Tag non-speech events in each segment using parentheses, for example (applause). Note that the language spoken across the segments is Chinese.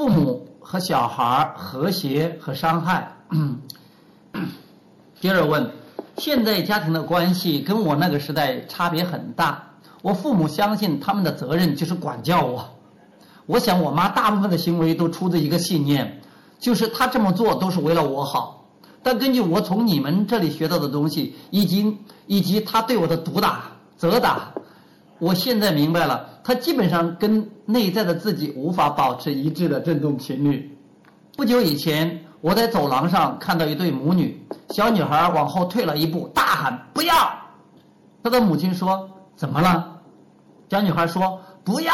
父母和小孩和谐和伤害。(clears throat) 接着问，现在家庭的关系跟我那个时代差别很大。我父母相信他们的责任就是管教我。我想我妈大部分的行为都出自一个信念，就是她这么做都是为了我好。但根据我从你们这里学到的东西，以及以及她对我的毒打、责打，我现在明白了，她基本上跟内在的自己无法保持一致的振动频率。不久以前，我在走廊上看到一对母女，小女孩往后退了一步，大喊“不要”。她的母亲说。怎么了？小女孩说：“不要。”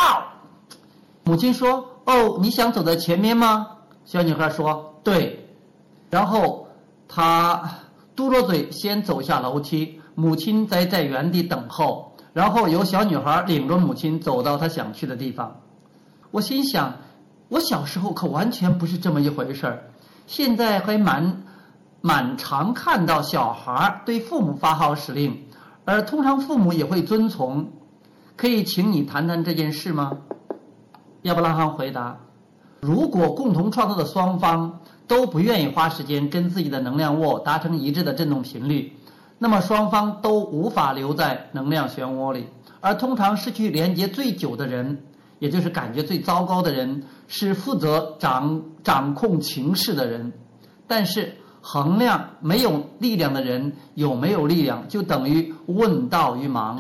母亲说：“哦，你想走在前面吗？”小女孩说：“对。”然后她嘟着嘴先走下楼梯，母亲在在原地等候，然后由小女孩领着母亲走到她想去的地方。我心想，我小时候可完全不是这么一回事儿，现在还蛮蛮常看到小孩对父母发号施令。而通常父母也会遵从，可以请你谈谈这件事吗？亚伯拉罕回答：“如果共同创造的双方都不愿意花时间跟自己的能量物达成一致的振动频率，那么双方都无法留在能量漩涡里。而通常失去连接最久的人，也就是感觉最糟糕的人，是负责掌掌控情势的人。但是。”衡量没有力量的人有没有力量，就等于问道于盲，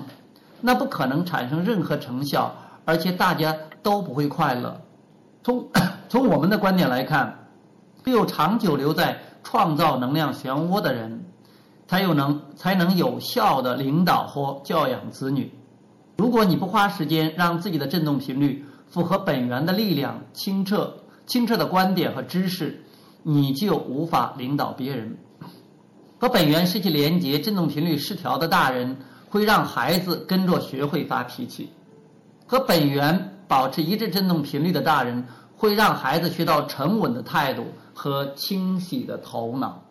那不可能产生任何成效，而且大家都不会快乐。从 (coughs) 从我们的观点来看，只有长久留在创造能量漩涡的人，才有能才能有效的领导或教养子女。如果你不花时间让自己的振动频率符合本源的力量，清澈清澈的观点和知识。你就无法领导别人。和本源失去连接、振动频率失调的大人，会让孩子跟着学会发脾气；和本源保持一致振动频率的大人，会让孩子学到沉稳的态度和清晰的头脑。